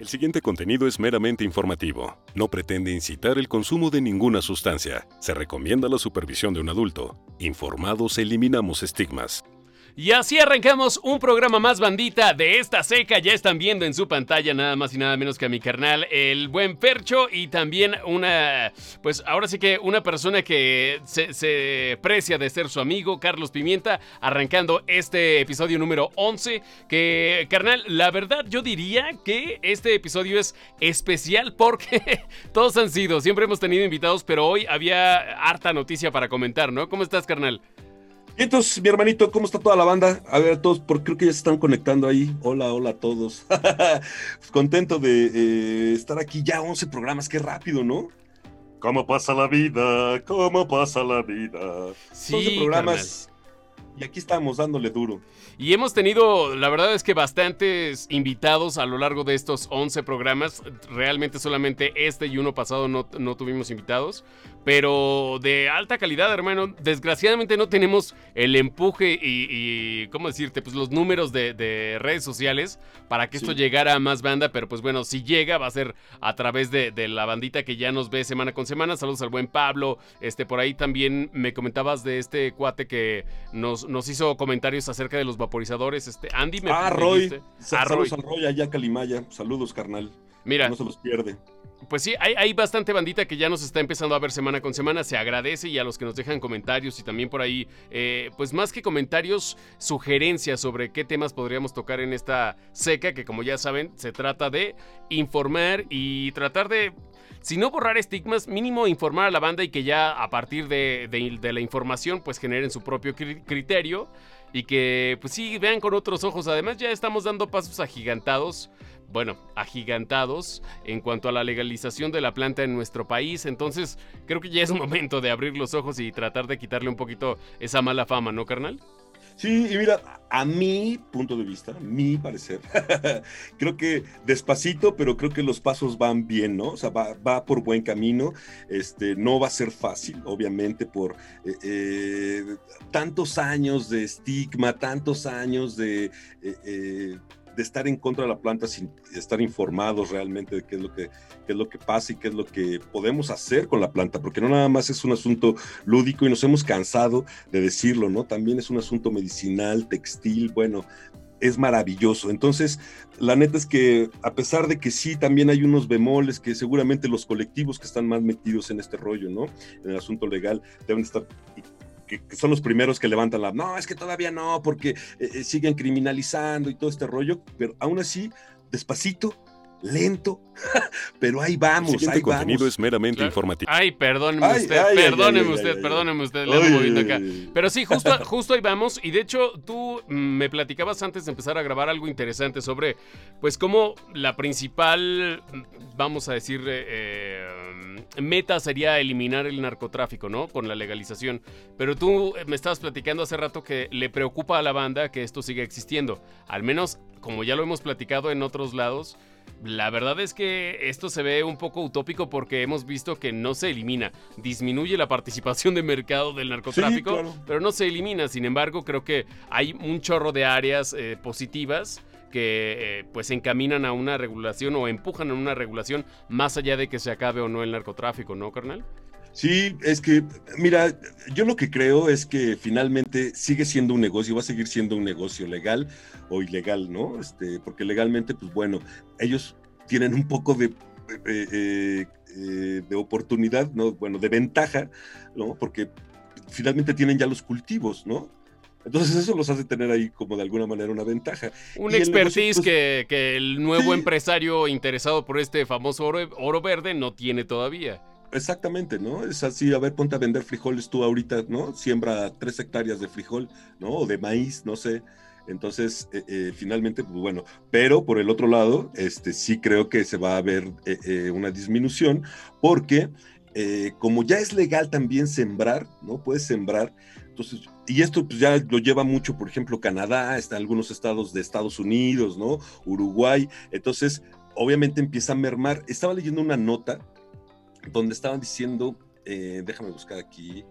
El siguiente contenido es meramente informativo. No pretende incitar el consumo de ninguna sustancia. Se recomienda la supervisión de un adulto. Informados eliminamos estigmas. Y así arrancamos un programa más bandita de esta seca. Ya están viendo en su pantalla nada más y nada menos que a mi carnal, el buen Percho, y también una, pues ahora sí que una persona que se, precia de ser su amigo, Carlos Pimienta, arrancando este episodio número 11. Que, carnal, la verdad yo diría que este episodio es especial porque todos han sido, siempre hemos tenido invitados, pero hoy había harta noticia para comentar, ¿no? ¿Cómo estás, carnal? Entonces, mi hermanito, ¿cómo está toda la banda? A ver, a todos, porque creo que ya se están conectando ahí. Hola, hola a todos. Pues contento de eh, estar aquí ya 11 programas, qué rápido, ¿no? ¿Cómo pasa la vida? ¿Cómo pasa la vida? Sí, 11 programas. Y aquí estamos dándole duro. Y hemos tenido, la verdad es que bastantes invitados a lo largo de estos 11 programas. Realmente solamente este y uno pasado no, no tuvimos invitados pero de alta calidad, hermano. Desgraciadamente no tenemos el empuje y, ¿cómo decirte? Pues los números de, redes sociales para que esto llegara a más banda, pero pues bueno, si llega va a ser a través de, la bandita que ya nos ve semana con semana. Saludos al buen Pablo. Este, por ahí también me comentabas de este cuate que nos, nos hizo comentarios acerca de los vaporizadores. Este, Andy me Ah, Roy. Ah, Saludos al Roy allá Calimaya. Saludos, carnal. Mira. No se los pierde pues sí, hay, bastante bandita que ya nos está empezando a ver semana con semana. Se agradece y a los que nos dejan comentarios y también por ahí, eh, pues más que comentarios, sugerencias sobre qué temas podríamos tocar en esta seca, que como ya saben, se trata de informar y tratar de si no borrar estigmas, mínimo informar a la banda y que ya a partir de, de, la información pues generen su propio criterio y que pues sí vean con otros ojos. Además ya estamos dando pasos agigantados bueno, agigantados en cuanto a la legalización de la planta en nuestro país. Entonces, creo que ya es momento de abrir los ojos y tratar de quitarle un poquito esa mala fama, ¿no, carnal? Sí, y mira, a mi punto de vista, a mi parecer, creo que despacito, pero creo que los pasos van bien, ¿no? O sea, va, por buen camino. Este, no va a ser fácil, obviamente, por eh, eh, tantos años de estigma, tantos años de eh, de estar en contra de la planta sin estar informados realmente de qué es lo que, es lo que pasa y qué es lo que podemos hacer con la planta, porque no nada más es un asunto lúdico y nos hemos cansado de decirlo, ¿no? También es un asunto medicinal, textil, bueno, es maravilloso. Entonces, la neta es que a pesar de que sí, también hay unos bemoles que seguramente los colectivos que están más metidos en este rollo, ¿no? En el asunto legal, deben estar que, son los primeros que levantan la, no, es que todavía no, porque eh, eh, siguen criminalizando y todo este rollo, pero aún así, despacito, lento, pero ahí vamos. El siguiente contenido es meramente informativo. Ay, perdóneme usted, perdóneme usted, perdóneme usted, le ando moviendo acá. Pero sí, justo, justo ahí vamos. Y de hecho, tú mm, me platicabas antes de empezar a grabar algo interesante sobre, pues, cómo la principal, mm, vamos a decir, eh, meta sería eliminar el narcotráfico, ¿no? Con la legalización. Pero tú me estabas platicando hace rato que le preocupa a la banda que esto siga existiendo. Al menos, como ya lo hemos platicado en otros lados, la verdad es que esto se ve un poco utópico porque hemos visto que no se elimina. Disminuye la participación de mercado del narcotráfico, pero no se elimina. Sin embargo, creo que hay un chorro de áreas eh, positivas que eh, pues encaminan a una regulación o empujan a una regulación más allá de que se acabe o no el narcotráfico, ¿no, carnal? Sí, es que, mira, yo lo que creo es que finalmente sigue siendo un negocio, va a seguir siendo un negocio legal o ilegal, ¿no? Este, porque legalmente, pues bueno, ellos tienen un poco de, eh, eh, de oportunidad, ¿no? Bueno, de ventaja, ¿no? Porque finalmente tienen ya los cultivos, ¿no? Entonces eso los hace tener ahí como de alguna manera una ventaja. Un expertise pues, que, que, el nuevo empresario interesado por este famoso oro, verde no tiene todavía. Exactamente, ¿no? Es así, a ver, ponte a vender frijoles tú ahorita, ¿no? Siembra tres hectáreas de frijol, ¿no? O de maíz, no sé. Entonces, eh, eh, finalmente, pues bueno, pero por el otro lado, este, sí creo que se va a ver eh, una disminución porque como ya es legal también sembrar, ¿no? Puedes sembrar, entonces, y esto pues, ya lo lleva mucho, por ejemplo, Canadá, está algunos estados de Estados Unidos, ¿no? Uruguay. Entonces, obviamente empieza a mermar. Estaba leyendo una nota donde estaban diciendo, eh, déjame buscar aquí,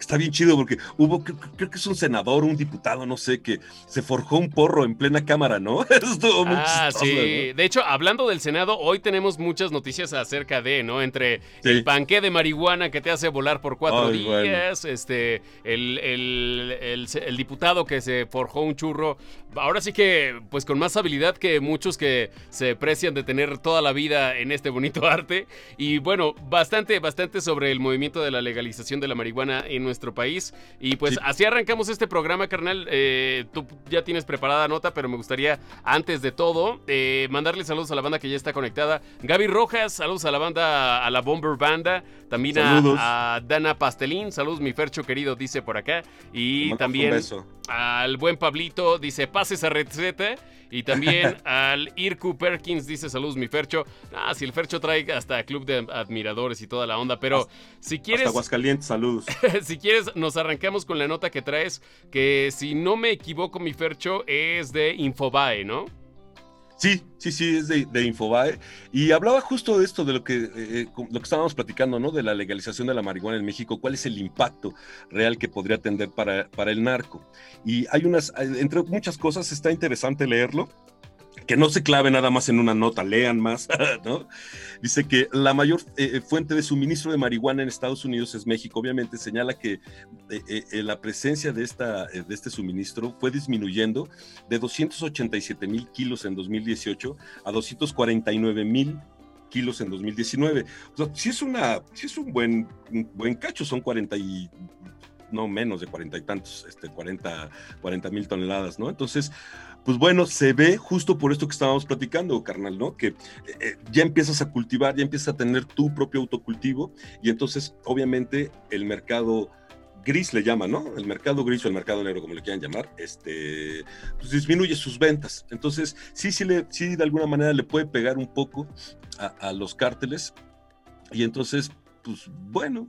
está bien chido porque hubo, creo, que es un senador, un diputado, no sé, que se forjó un porro en plena cámara, ¿no? Estuvo muy ah, sí. De hecho, hablando del Senado, hoy tenemos muchas noticias acerca de, ¿no? Entre el panque de marihuana que te hace volar por cuatro días, este, el, el, diputado que se forjó un churro, ahora sí que, pues con más habilidad que muchos que se precian de tener toda la vida en este bonito arte. Y bueno, bastante, bastante sobre el movimiento de la legalización de la marihuana en nuestro país. Y pues así arrancamos este programa, carnal. Eh, tú ya tienes preparada nota, pero me gustaría, antes de todo, eh, mandarle saludos a la banda que ya está conectada. Gaby Rojas, saludos a la banda, a la Bomber Banda. También a, Dana Pastelín, saludos mi Fercho querido, dice por acá. Y también al buen Pablito, dice, pase esa receta. Y también al Irku Perkins dice saludos mi Fercho. Ah, si el Fercho trae hasta club de admiradores y toda la onda, pero si quieres... Hasta Aguascalientes, saludos. si quieres, nos arrancamos con la nota que traes, que si no me equivoco mi Fercho es de Infobae, ¿no? Sí, sí, sí, es de, Infobae. Y hablaba justo de esto, de lo que, eh, eh, lo que estábamos platicando, ¿no? De la legalización de la marihuana en México, cuál es el impacto real que podría tener para, para el narco. Y hay unas, entre muchas cosas, está interesante leerlo que no se clave nada más en una nota, lean más, ¿no? Dice que la mayor eh, eh, fuente de suministro de marihuana en Estados Unidos es México. Obviamente señala que eh, la presencia de, esta, de este suministro fue disminuyendo de 287 mil kilos en 2018 a 249 mil kilos en 2019. O sea, sí es, una, sí es un buen, un buen cacho, son 40 y no menos de cuarenta y tantos, este, 40 mil toneladas, ¿no? Entonces, pues bueno, se ve justo por esto que estábamos platicando, carnal, ¿no? Que eh, eh, ya empiezas a cultivar, ya empiezas a tener tu propio autocultivo y entonces obviamente el mercado gris le llama, ¿no? El mercado gris o el mercado negro, como le quieran llamar, este, pues disminuye sus ventas. Entonces, sí, sí, le, sí, de alguna manera le puede pegar un poco a, a los cárteles. Y entonces, pues bueno,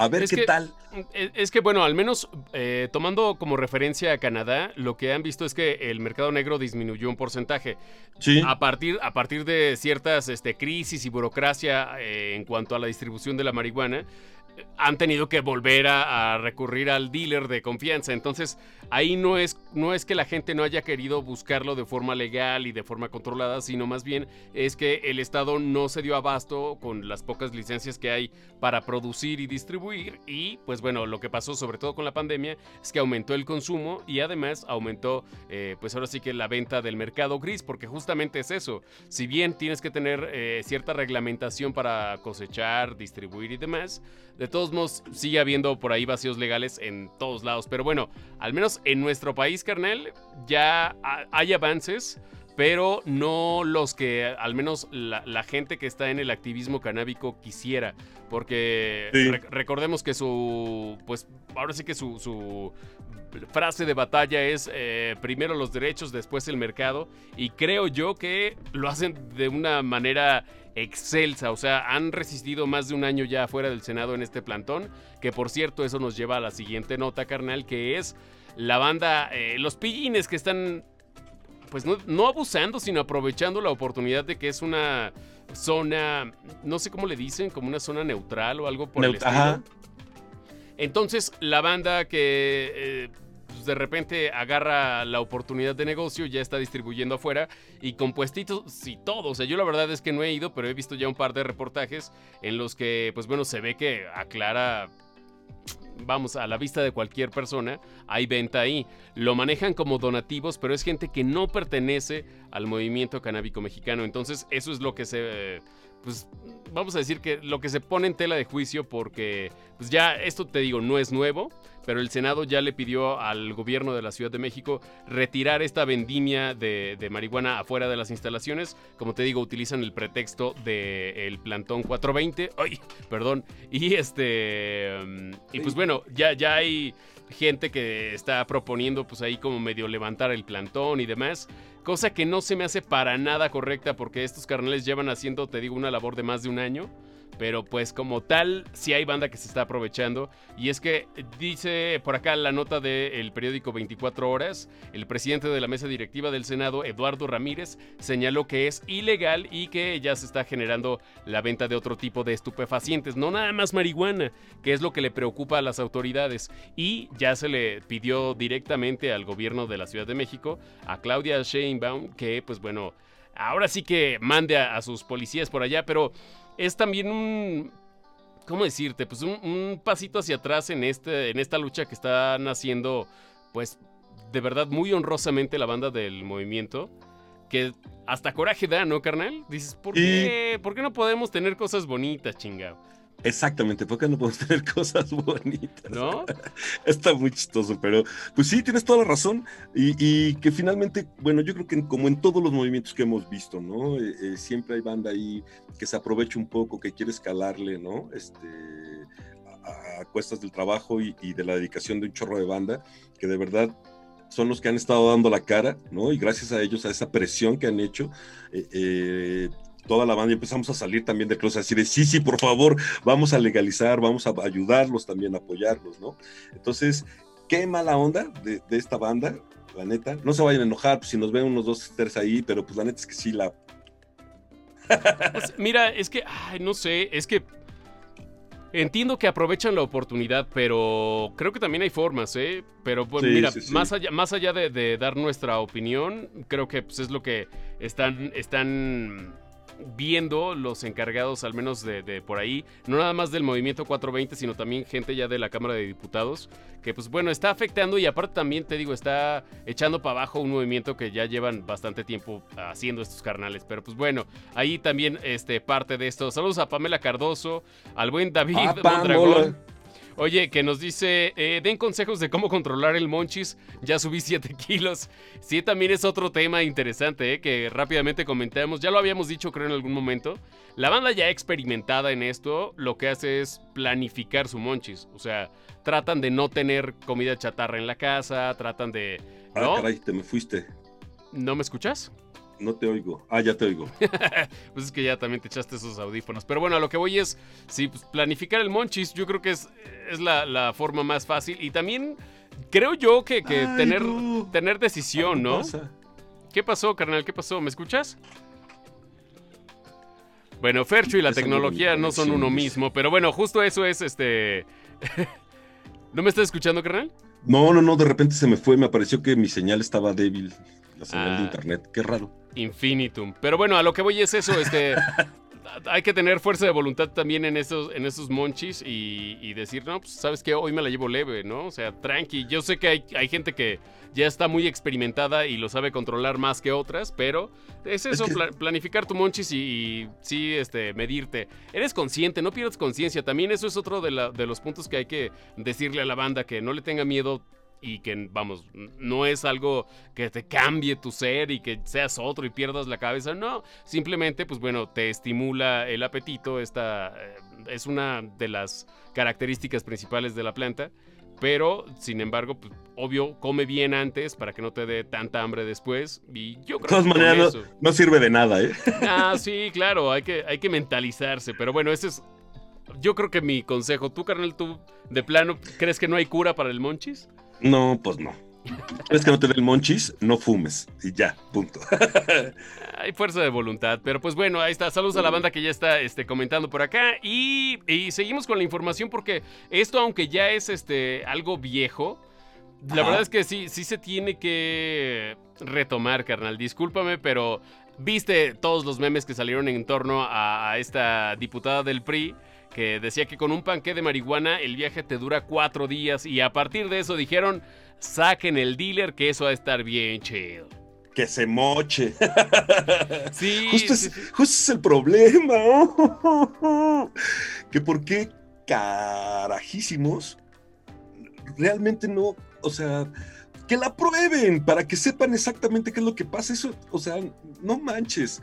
a ver qué tal. E, es que, bueno, al menos eh, tomando como referencia a Canadá, lo que han visto es que el mercado negro disminuyó un porcentaje. Sí. A partir, a partir de ciertas este, crisis y burocracia eh, en cuanto a la distribución de la marihuana, han tenido que volver a, recurrir al dealer de confianza. Entonces, ahí no es, no es que la gente no haya querido buscarlo de forma legal y de forma controlada, sino más bien es que el Estado no se dio abasto con las pocas licencias que hay para producir y distribuir. Y pues bueno, lo que pasó sobre todo con la pandemia es que aumentó el consumo y además aumentó, eh, pues ahora sí que la venta del mercado gris, porque justamente es eso. Si bien tienes que tener eh, cierta reglamentación para cosechar, distribuir y demás, de todos modos, sigue habiendo por ahí vacíos legales en todos lados. Pero bueno, al menos en nuestro país, carnal, ya hay avances pero no los que al menos la, gente que está en el activismo canábico quisiera, porque recordemos que su, pues ahora sí que su, frase de batalla es eh, primero los derechos, después el mercado, y creo yo que lo hacen de una manera excelsa, o sea, han resistido más de un año ya fuera del Senado en este plantón, que por cierto eso nos lleva a la siguiente nota, carnal, que es la banda, eh, los pillines que están, pues no, abusando, sino aprovechando la oportunidad de que es una zona, no sé cómo le dicen, como una zona neutral o algo por el estilo. Entonces, la banda que... Eh, pues, de repente agarra la oportunidad de negocio, ya está distribuyendo afuera y con puestitos y todo. O sea, yo la verdad es que no he ido, pero he visto ya un par de reportajes en los que, pues bueno, se ve que aclara vamos, a la vista de cualquier persona, hay venta ahí. Lo manejan como donativos, pero es gente que no pertenece al movimiento canábico mexicano. Entonces, eso es lo que se pues vamos a decir que lo que se pone en tela de juicio porque pues ya esto te digo no es nuevo, pero el Senado ya le pidió al gobierno de la Ciudad de México retirar esta vendimia de, marihuana afuera de las instalaciones. Como te digo, utilizan el pretexto del plantón 420. Ay, perdón. Y este y pues bueno, ya ya hay gente que está proponiendo pues ahí como medio levantar el plantón y demás. Cosa que no se me hace para nada correcta porque estos carnales llevan haciendo, te digo, una labor de más de un año. Pero pues como tal, sí hay banda que se está aprovechando. Y es que dice por acá la nota del periódico 24 horas, el presidente de la mesa directiva del Senado, Eduardo Ramírez, señaló que es ilegal y que ya se está generando la venta de otro tipo de estupefacientes, no nada más marihuana, que es lo que le preocupa a las autoridades. Y ya se le pidió directamente al gobierno de la Ciudad de México, a Claudia Sheinbaum, que pues bueno, ahora sí que mande a sus policías por allá, pero es también un, ¿cómo decirte? Pues un, pasito hacia atrás en, este, en esta lucha que están haciendo, pues de verdad muy honrosamente la banda del movimiento. Que hasta coraje da, ¿no, carnal? Dices, ¿por, qué, ¿por qué no podemos tener cosas bonitas, chingado? Exactamente, porque no podemos tener cosas bonitas. ¿No? Está muy chistoso, pero pues sí, tienes toda la razón. Y, que finalmente, bueno, yo creo que como en todos los movimientos que hemos visto, ¿no? Eh, eh, siempre hay banda ahí que se aprovecha un poco, que quiere escalarle, ¿no? Este, a, cuestas del trabajo y, de la dedicación de un chorro de banda, que de verdad son los que han estado dando la cara, ¿no? Y gracias a ellos, a esa presión que han hecho, eh, toda la banda y empezamos a salir también de closet, así de sí, sí, por favor, vamos a legalizar, vamos a ayudarlos también, apoyarlos, ¿no? Entonces, qué mala onda de, esta banda, la neta. No se vayan a enojar pues, si nos ven unos dos, tres ahí, pero pues la neta es que sí la. Pues, mira, es que, ay, no sé, es que Entiendo que aprovechan la oportunidad, pero creo que también hay formas, ¿eh? Pero pues, mira, Más, allá, más allá de, dar nuestra opinión, creo que pues, es lo que están, están viendo los encargados, al menos de, por ahí, no nada más del movimiento 420, sino también gente ya de la Cámara de Diputados, que pues bueno, está afectando y aparte también te digo, está echando para abajo un movimiento que ya llevan bastante tiempo haciendo estos carnales. Pero pues bueno, ahí también este, parte de esto. Saludos a Pamela Cardoso, al buen David ah, Mondragón. Oye, que nos dice, eh, den consejos de cómo controlar el monchis, ya subí 7 kilos. Sí, también es otro tema interesante, eh, que rápidamente comentamos, ya lo habíamos dicho creo en algún momento. La banda ya experimentada en esto, lo que hace es planificar su monchis. O sea, tratan de no tener comida chatarra en la casa, tratan de... Ah, caray, te me fuiste. ¿No me escuchas? No te oigo. Ah, ya te oigo. pues es que ya también te echaste esos audífonos. Pero bueno, a lo que voy es, sí, pues, planificar el monchis, yo creo que es, es la, forma más fácil. Y también creo yo que, tener, tener decisión, ¿no? ¿Qué pasó, carnal? ¿Qué pasó? ¿Me escuchas? Bueno, Fercho y la tecnología no son uno mismo, pero bueno, justo eso es este. ¿No me estás escuchando, carnal? No, no, no, de repente se me fue, me pareció que mi señal estaba débil, la señal de ah. internet, qué raro. Infinitum. Pero bueno, a lo que voy es eso, este... hay que tener fuerza de voluntad también en esos, en esos monchis y, decir, no, pues sabes que hoy me la llevo leve, ¿no? O sea, tranqui. Yo sé que hay, hay, gente que ya está muy experimentada y lo sabe controlar más que otras, pero es eso, planificar tu monchis y, sí, este, medirte. Eres consciente, no pierdas conciencia. También eso es otro de, de los puntos que hay que decirle a la banda, que no le tenga miedo y que, vamos, no es algo que te cambie tu ser y que seas otro y pierdas la cabeza, no, simplemente, pues bueno, te estimula el apetito, esta eh, es una de las características principales de la planta, pero, sin embargo, pues, obvio, come bien antes para que no te dé tanta hambre después. Y yo creo de todas maneras, no, sirve de nada, ¿eh? Ah, sí, claro, hay que, hay que mentalizarse. Pero bueno, ese es. Yo creo que mi consejo. ¿Tú, carnal, tú de plano crees que no hay cura para el monchis? No, pues no. ¿Quieres que no te dé el monchis? No fumes. Y ya, punto. Hay fuerza de voluntad. Pero pues bueno, ahí está. Saludos a la banda que ya está este, comentando por acá. Y, seguimos con la información porque esto, aunque ya es este, algo viejo, la verdad es que sí, sí se tiene que retomar, carnal. Discúlpame, pero viste todos los memes que salieron en torno a esta diputada del PRI que decía que con un panque de marihuana el viaje te dura cuatro días y a partir de eso dijeron, saquen el dealer que eso va a estar bien chido. Que se moche. Sí, justo, es, el problema. que por qué carajísimos realmente no, o sea, que la prueben para que sepan exactamente qué es lo que pasa. Eso, o sea, no manches.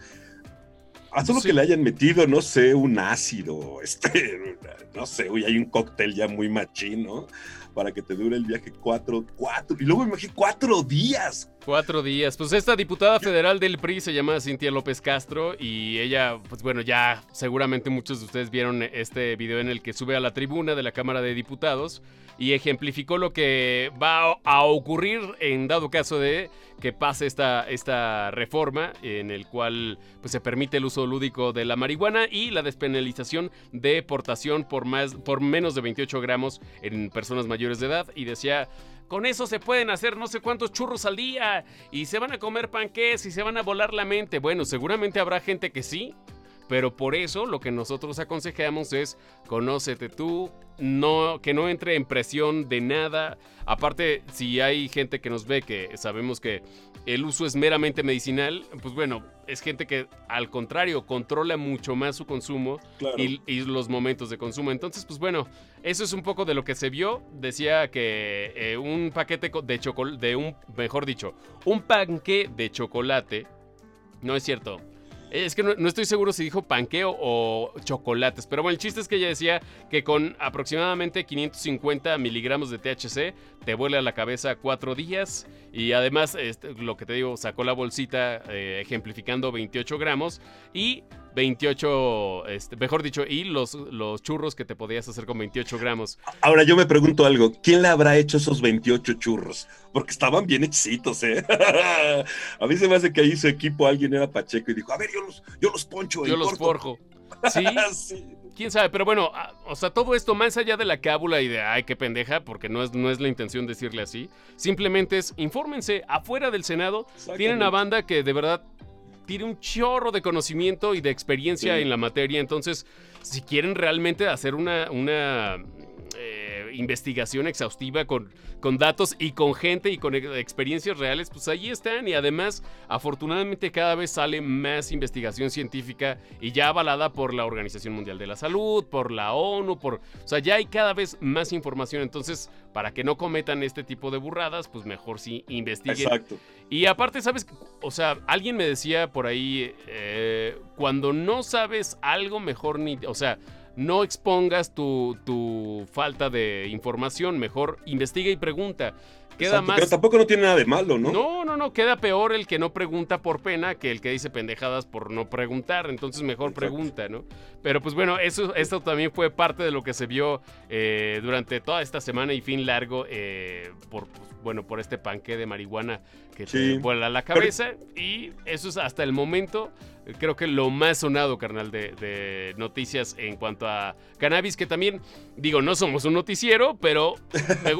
A solo que le hayan metido, no sé, un ácido, este, no sé, uy, hay un cóctel ya muy machino Para que te dure el viaje cuatro, cuatro, y luego imagino cuatro días, Cuatro días. Pues esta diputada federal del PRI se llama Cintia López Castro y ella, pues bueno, ya seguramente muchos de ustedes vieron este video en el que sube a la tribuna de la Cámara de Diputados y ejemplificó lo que va a ocurrir en dado caso de que pase esta, esta reforma en el cual pues, se permite el uso lúdico de la marihuana y la despenalización de portación por, más, por menos de 28 gramos en personas mayores de edad y decía con eso se pueden hacer no sé cuántos churros al día y se van a comer panqués y se van a volar la mente. Bueno, seguramente habrá gente que sí, pero por eso lo que nosotros aconsejamos es conócete tú, no, que no entre en presión de nada. Aparte, si hay gente que nos ve que sabemos que el uso es meramente medicinal, pues bueno, es gente que al contrario controla mucho más su consumo y, los momentos de consumo. Entonces, pues bueno, eso es un poco de lo que se vio. Decía que eh, un paquete de chocolate, de un, mejor dicho, un panque de chocolate, no es cierto, es que no, estoy seguro si dijo panqueo o chocolates, pero bueno, el chiste es que ella decía que con aproximadamente 550 miligramos de THC te vuela la cabeza cuatro días. Y además este, lo que te digo, sacó la bolsita eh, ejemplificando 28 gramos y 28, este, mejor dicho, y los, los churros que te podías hacer con 28 gramos. Ahora yo me pregunto algo, ¿quién le habrá hecho esos 28 churros? Porque estaban bien hechicitos, ¿eh? a mí se me hace que ahí su equipo alguien era Pacheco y dijo, a ver, yo los, yo los poncho. Yo los forjo. ¿Sí? sí. quién sabe, pero bueno, ah, o sea, todo esto más allá de la cábula y de ay, qué pendeja, porque no es, no es la intención decirle así, simplemente es infórmense, afuera del Senado tienen a banda que de verdad tiene un chorro de conocimiento y de experiencia en la materia. Entonces, si quieren realmente hacer una, una eh, investigación exhaustiva con, con datos y con gente y con experiencias reales, pues ahí están. Y además, afortunadamente cada vez sale más investigación científica y ya avalada por la Organización Mundial de la Salud, por la ONU, por... O sea, ya hay cada vez más información. Entonces, para que no cometan este tipo de burradas, pues mejor sí investiguen. Exacto. Y aparte, ¿sabes? O sea, alguien me decía por ahí, eh, cuando no sabes algo, mejor ni... O sea, no expongas tu, tu falta de información, mejor investiga y pregunta. Queda más... Pero tampoco no tiene nada de malo, ¿no? No, no, no. Queda peor el que no pregunta por pena que el que dice pendejadas por no preguntar. Entonces mejor pregunta, ¿no? Pero pues bueno, eso, esto también fue parte de lo que se vio eh, durante toda esta semana y fin largo eh, por, pues, bueno, por este panque de marihuana que te vuela la cabeza. Y eso es hasta el momento, creo que lo más sonado, carnal, de, noticias en cuanto a cannabis, que también, digo, no somos un noticiero, pero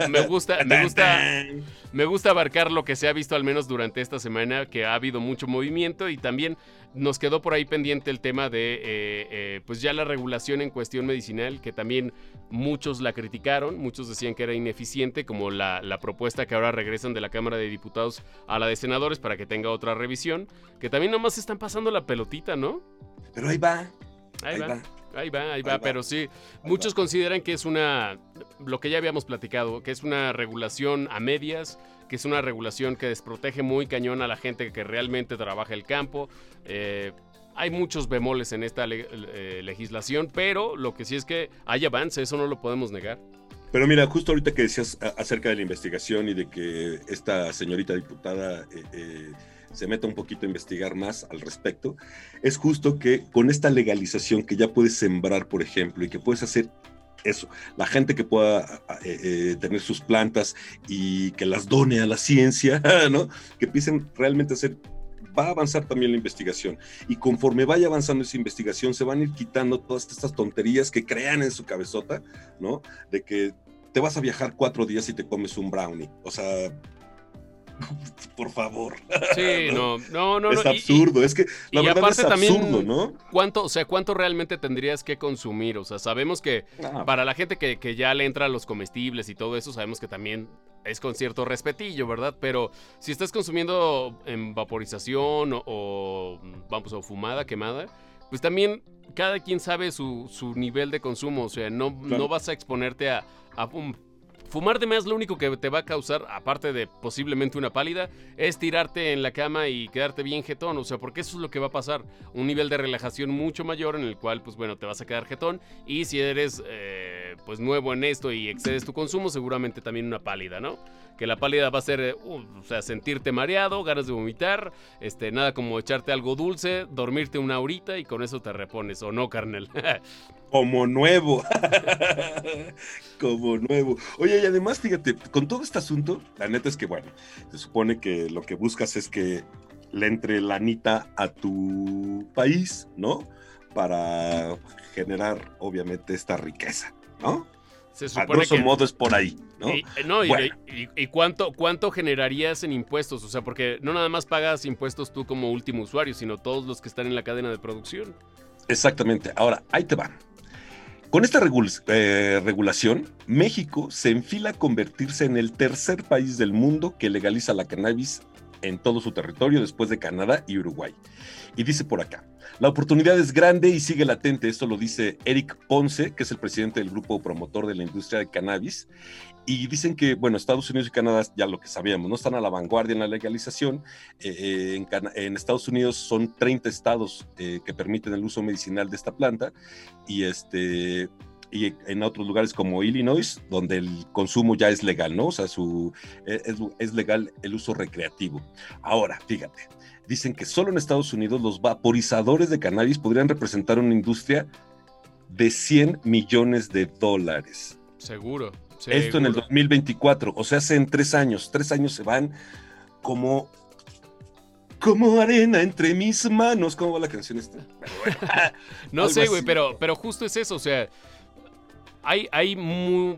me, gusta, me gusta, me gusta abarcar lo que se ha visto al menos durante esta semana, que ha habido mucho movimiento y también nos quedó por ahí pendiente el tema de, eh, eh, pues ya la regulación en cuestión medicinal, que también muchos la criticaron, muchos decían que era ineficiente, como la, la, propuesta que ahora regresan de la Cámara de Diputados a la de Senadores para que tenga otra revisión, que también nomás están pasando la pelotita, ¿no? Pero ahí va. Ahí, va. Ahí va, ahí va, pero sí, muchos consideran que es una, lo que ya habíamos platicado, que es una regulación a medias, que es una regulación que desprotege muy cañón a la gente que realmente trabaja el campo. Eh, hay muchos bemoles en esta eh, legislación, pero lo que sí es que hay avance, eso no lo podemos negar. Pero mira, justo ahorita que decías acerca de la investigación y de que esta señorita diputada eh, se meta un poquito a investigar más al respecto, es justo que con esta legalización que ya puedes sembrar, por ejemplo, y que puedes hacer eso, la gente que pueda eh, eh, tener sus plantas y que las done a la ciencia, ¿no? Que empiecen realmente hacer va a avanzar también la investigación. Y conforme vaya avanzando esa investigación, se van a ir quitando todas estas tonterías que crean en su cabezota, ¿no? De que te vas a viajar cuatro días y te comes un brownie. O sea, por favor. Sí, no, no, no. Es absurdo, es que la verdad es absurdo, ¿no? ¿cuánto, o sea, ¿cuánto realmente tendrías que consumir? O sea, sabemos que ah. para la gente que, que, ya le entra a los comestibles y todo eso, sabemos que también es con cierto respetillo, ¿verdad? Pero si estás consumiendo en vaporización o, vamos, o fumada, quemada, pues también cada quien sabe su, su nivel de consumo, o sea, no, no vas a exponerte a, a un Fumar de más lo único que te va a causar, aparte de posiblemente una pálida, es tirarte en la cama y quedarte bien jetón. O sea, porque eso es lo que va a pasar. Un nivel de relajación mucho mayor en el cual, pues bueno, te vas a quedar jetón. Y si eres, eh, pues nuevo en esto y excedes tu consumo, seguramente también una pálida, ¿no? Que la pálida va a ser, uh, o sea, sentirte mareado, ganas de vomitar, este, nada como echarte algo dulce, dormirte una horita y con eso te repones, ¿o no, carnal? Como nuevo. Como nuevo. Oye, y además, fíjate, con todo este asunto, la neta es que, bueno, se supone que lo que buscas es que le entre lanita a tu país, ¿no? Para generar, obviamente, esta riqueza, ¿no? Se supone a modo es por ahí, ¿no? Y, no, y, cuánto, cuánto generarías en impuestos? O sea, porque no nada más pagas impuestos tú como último usuario, sino todos los que están en la cadena de producción. Exactamente. Ahora, ahí te van. Con esta eh, regulación, México se enfila a convertirse en el tercer país del mundo que legaliza la cannabis en todo su territorio después de Canadá y Uruguay. Y dice por acá, la oportunidad es grande y sigue latente, esto lo dice Eric Ponce, que es el presidente del grupo promotor de la industria de cannabis, y dicen que, bueno, Estados Unidos y Canadá, ya lo que sabíamos, no están a la vanguardia en la legalización. Eh, eh, en, Estados Unidos son 30 estados eh, que permiten el uso medicinal de esta planta y, este, y en otros lugares como Illinois, donde el consumo ya es legal, ¿no? O sea, su, es, es legal el uso recreativo. Ahora, fíjate, dicen que solo en Estados Unidos los vaporizadores de cannabis podrían representar una industria de 100 millones de dólares. Seguro. Esto en el 2024, o sea, hace en tres años. Tres años se van como como arena entre mis manos. ¿Cómo va la canción esta? no sé, güey, pero, pero justo es eso, o sea, hay, hay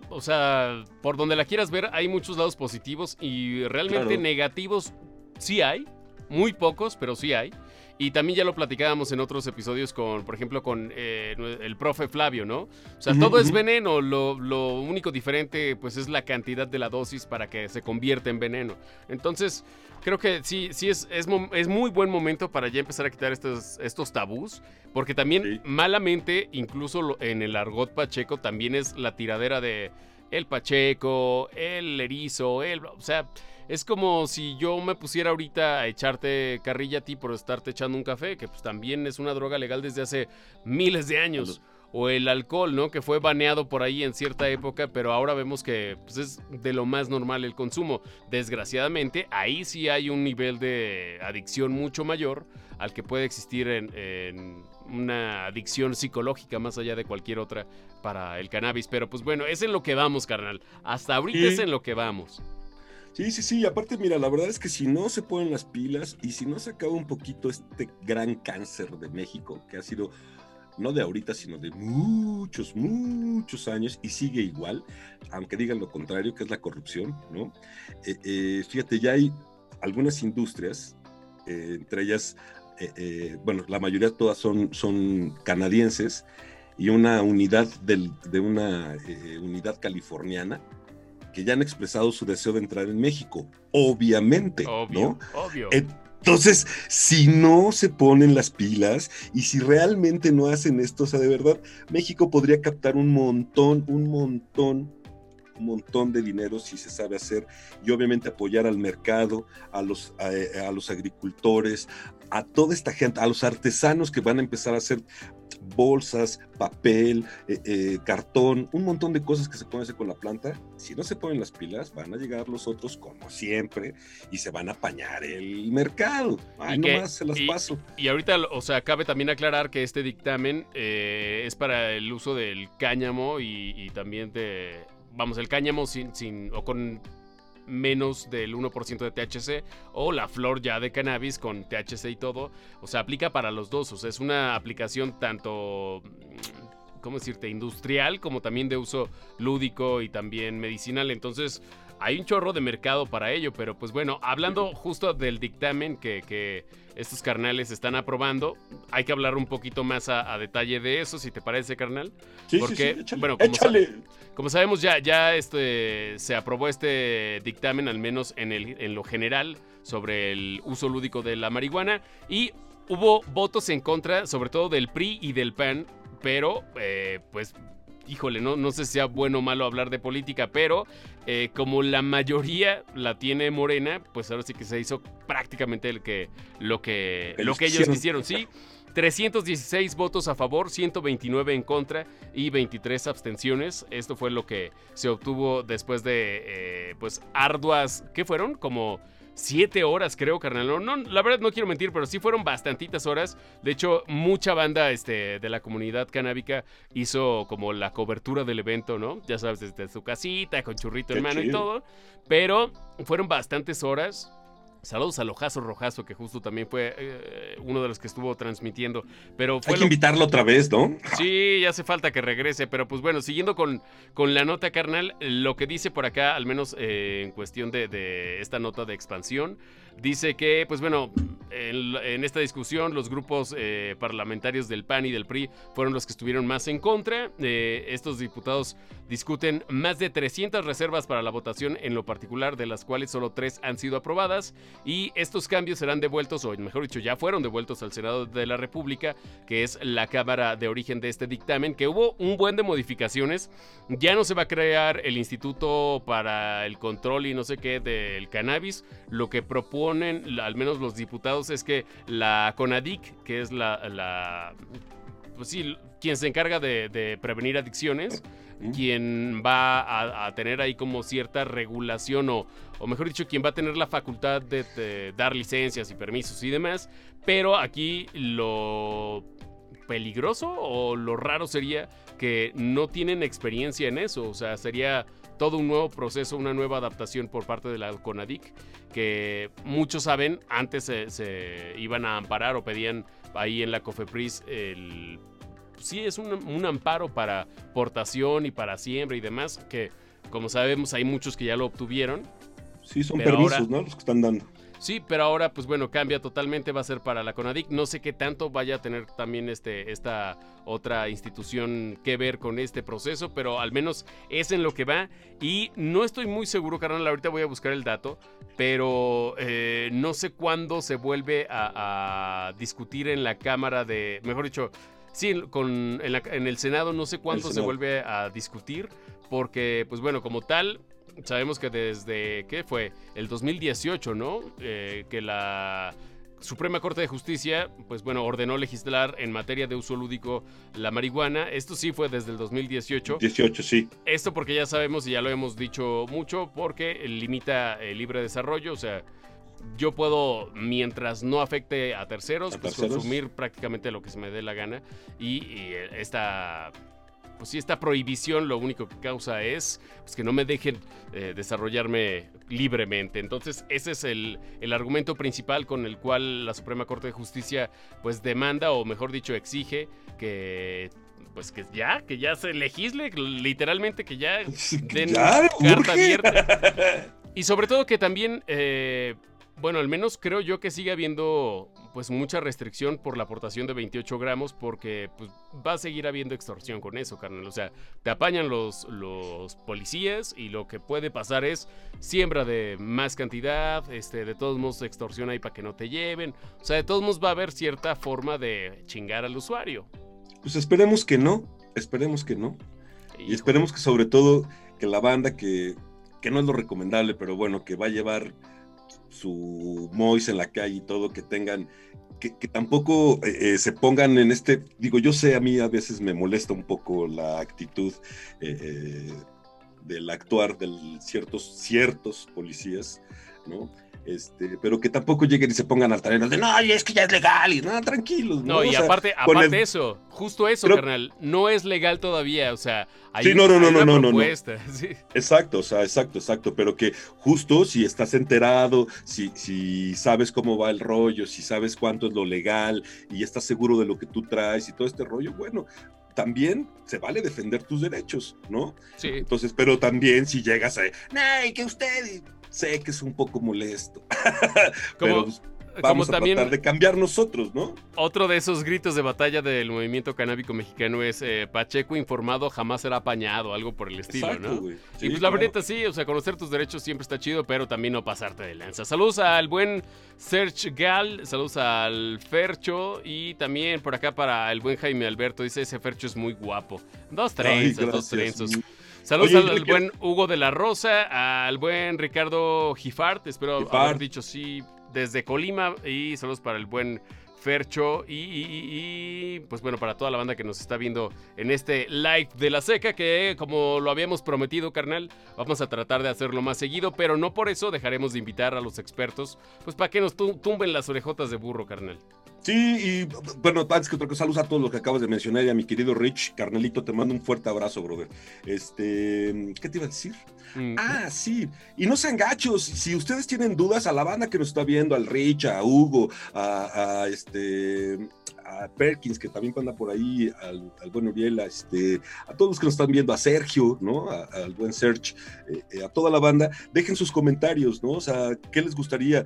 o sea, por donde la quieras ver, hay muchos lados positivos y realmente negativos sí hay, muy pocos, pero sí hay. Y también ya lo platicábamos en otros episodios con, por ejemplo, con eh, el profe Flavio, ¿no? O sea, todo es veneno, lo, único diferente pues es la cantidad de la dosis para que se convierta en veneno. Entonces, creo que sí, sí es, es, muy buen momento para ya empezar a quitar estos, estos tabús, porque también malamente, incluso en el argot pacheco, también es la tiradera de el pacheco, el erizo, el... O sea es como si yo me pusiera ahorita a echarte carrilla a ti por estarte echando un café, que pues también es una droga legal desde hace miles de años. O el alcohol, ¿no? Que fue baneado por ahí en cierta época, pero ahora vemos que pues, es de lo más normal el consumo. Desgraciadamente, ahí sí hay un nivel de adicción mucho mayor al que puede existir en, una adicción psicológica más allá de cualquier otra para el cannabis. Pero pues bueno, es en lo que vamos, carnal. Hasta ahorita es en lo que vamos. Sí, sí, sí. Aparte, mira, la verdad es que si no se ponen las pilas y si no se acaba un poquito este gran cáncer de México, que ha sido no de ahorita, sino de muchos, muchos años y sigue igual, aunque digan lo contrario, que es la corrupción, ¿no? Eh, eh, fíjate, ya hay algunas industrias, eh, entre ellas, bueno, la mayoría todas son canadienses y una unidad de una unidad californiana que ya han expresado su deseo de entrar en México, obviamente, obvio, Obvio. Entonces, si no se ponen las pilas y si realmente no hacen esto, o sea, de verdad, México podría captar un montón, un montón, un montón de dinero si se sabe hacer y obviamente apoyar al mercado, a los, a, a los agricultores, a toda esta gente, a los artesanos que van a empezar a hacer bolsas, papel, eh, eh, cartón, un montón de cosas que se pueden hacer con la planta. Si no se ponen las pilas, van a llegar los otros como siempre y se van a apañar el mercado. Ay, nomás se las paso. Y ahorita, o sea, cabe también aclarar que este dictamen eh, es para el uso del cáñamo y, y también de, vamos, el cáñamo sin, sin, o con menos del 1% de THC o la flor ya de cannabis con THC y todo. O sea, aplica para los dos. O sea, es una aplicación tanto, ¿cómo decirte?, industrial como también de uso lúdico y también medicinal. Entonces, hay un chorro de mercado para ello, pero pues bueno, hablando justo del dictamen que, estos carnales están aprobando, hay que hablar un poquito más a, detalle de eso, si te parece, carnal. Sí, Porque, sí, bueno, como, sabemos, ya, ya este, se aprobó este dictamen, al menos en, el, en lo general, sobre el uso lúdico de la marihuana y hubo votos en contra, sobre todo del PRI y del PAN, pero eh, pues híjole, no, no sé si sea bueno o malo hablar de política, pero eh, como la mayoría la tiene Morena, pues ahora sí que se hizo prácticamente el que, lo, que, lo que ellos quisieron, ¿sí? 316 votos a favor, 129 en contra y 23 abstenciones. Esto fue lo que se obtuvo después de, eh, pues, arduas, ¿qué fueron? Como siete horas, creo, carnal. No, la verdad no quiero mentir, pero sí fueron bastantitas horas. De hecho, mucha banda este, de la comunidad canábica hizo como la cobertura del evento, ¿no? Ya sabes, desde su casita, con churrito en mano y todo. Pero fueron bastantes horas. Saludos a Lojazo Rojazo, que justo también fue eh, uno de los que estuvo transmitiendo. Pero Hay que invitarlo otra vez, ¿no? Sí, ya hace falta que regrese. Pero pues bueno, siguiendo con, con la nota carnal, lo que dice por acá, al menos eh, en cuestión de, de esta nota de expansión, dice que, pues bueno, en, esta discusión los grupos eh, parlamentarios del PAN y del PRI fueron los que estuvieron más en contra. Eh, estos diputados discuten más de 300 reservas para la votación en lo particular, de las cuales solo tres han sido aprobadas. Y estos cambios serán devueltos, o mejor dicho, ya fueron devueltos al Senado de la República, que es la cámara de origen de este dictamen, que hubo un buen de modificaciones. Ya no se va a crear el Instituto para el Control y no sé qué del cannabis. Lo que proponen, al menos los diputados, es que la CONADIC, que es la, pues sí, quien se encarga de, prevenir adicciones, quien va a, tener ahí como cierta regulación o, o, mejor dicho, quien va a tener la facultad de, dar licencias y permisos y demás, pero aquí lo peligroso o lo raro sería que no tienen experiencia en eso, o sea, sería todo un nuevo proceso, una nueva adaptación por parte de la CONADIC, que muchos saben, antes se, iban a amparar o pedían ahí en la COFEPRIS el... Sí, es un, amparo para portación y para siembra y demás, que como sabemos hay muchos que ya lo obtuvieron. Sí, son permisos, ¿no? Los que están dando. Sí, pero ahora, pues bueno, cambia totalmente, va a ser para la CONADIC. No sé qué tanto vaya a tener también este, esta otra institución que ver con este proceso, pero al menos es en lo que va. Y no estoy muy seguro, carnal, ahorita voy a buscar el dato, pero eh, no sé cuándo se vuelve a, discutir en la Cámara de, mejor dicho, sí, con, en, el Senado no sé cuándo se vuelve a discutir, porque, pues bueno, como tal, sabemos que desde, ¿qué fue? El 2018, ¿no? Eh, que la Suprema Corte de Justicia, pues bueno, ordenó legislar en materia de uso lúdico la marihuana. Esto sí fue desde el 2018. 18, sí. Esto porque ya sabemos y ya lo hemos dicho mucho, porque limita el libre desarrollo, o sea, yo puedo, mientras no afecte a terceros, pues consumir prácticamente lo que se me dé la gana. Y, y esta pues sí, esta prohibición lo único que causa es pues, que no me dejen eh, desarrollarme libremente. Entonces, ese es el, argumento principal con el cual la Suprema Corte de Justicia pues demanda, o mejor dicho, exige que pues que ya, que ya se legisle, literalmente que ya den carta abierta. Y sobre todo que también, eh, bueno, al menos creo yo que sigue habiendo pues mucha restricción por la aportación de 28 gramos porque pues, va a seguir habiendo extorsión con eso, carnal. O sea, te apañan los, los policías y lo que puede pasar es siembra de más cantidad, este, de todos modos extorsión ahí para que no te lleven. O sea, de todos modos va a haber cierta forma de chingar al usuario. Pues esperemos que no, esperemos que no. Y esperemos que sobre todo que la banda que, que no es lo recomendable, pero bueno, que va a llevar su Mois en la calle y todo, que tengan, que, tampoco eh, eh, se pongan en este, digo, yo sé, a mí a veces me molesta un poco la actitud eh, del actuar de ciertos, ciertos policías, ¿no? Este, pero que tampoco lleguen y se pongan altaneros de no, es que ya es legal y nada, tranquilos. No, y aparte, aparte de eso, justo eso, carnal, no es legal todavía, o sea, hay, sí, no, no, no, no, no, Exacto, o sea, exacto, exacto, pero que justo si estás enterado, si, si sabes cómo va el rollo, si sabes cuánto es lo legal y estás seguro de lo que tú traes y todo este rollo, bueno, también se vale defender tus derechos, ¿no? Sí. Entonces, pero también si llegas a, ¡ay, que usted! Sé que es un poco molesto. Pero pues, vamos a tratar de cambiar nosotros, ¿no? Otro de esos gritos de batalla del movimiento canábico mexicano es eh, Pacheco informado jamás será apañado, algo por el estilo, ¿no? y pues la verdad sí, o sea, conocer tus derechos siempre está chido, pero también no pasarte de lanza. Saludos al buen Serge Gal, saludos al Fercho y también por acá para el buen Jaime Alberto, dice ese Fercho es muy guapo. Dos trenzas, dos trenzos. Saludos al, buen Hugo de la Rosa, al buen Ricardo Gifart, espero haber dicho sí, desde Colima. Y saludos para el buen Fercho y, pues bueno, para toda la banda que nos está viendo en este live de la seca, que como lo habíamos prometido, carnal, vamos a tratar de hacerlo más seguido, pero no por eso dejaremos de invitar a los expertos, pues para que nos tumben las orejotas de burro, carnal. Sí, y bueno, antes que otra cosa, saludos a todos los que acabas de mencionar y a mi querido Rich, carnelito, te mando un fuerte abrazo, brother. Este, ¿qué te iba a decir? Mm. Ah, sí, y no sean gachos, si ustedes tienen dudas, a la banda que nos está viendo, al Rich, a Hugo, a, este, a Perkins, que también anda por ahí, al, buen Uriel, a, este, a todos los que nos están viendo, a Sergio, ¿no? al buen Serge, eh, eh, a toda la banda, dejen sus comentarios, ¿no? O sea, ¿qué les gustaría?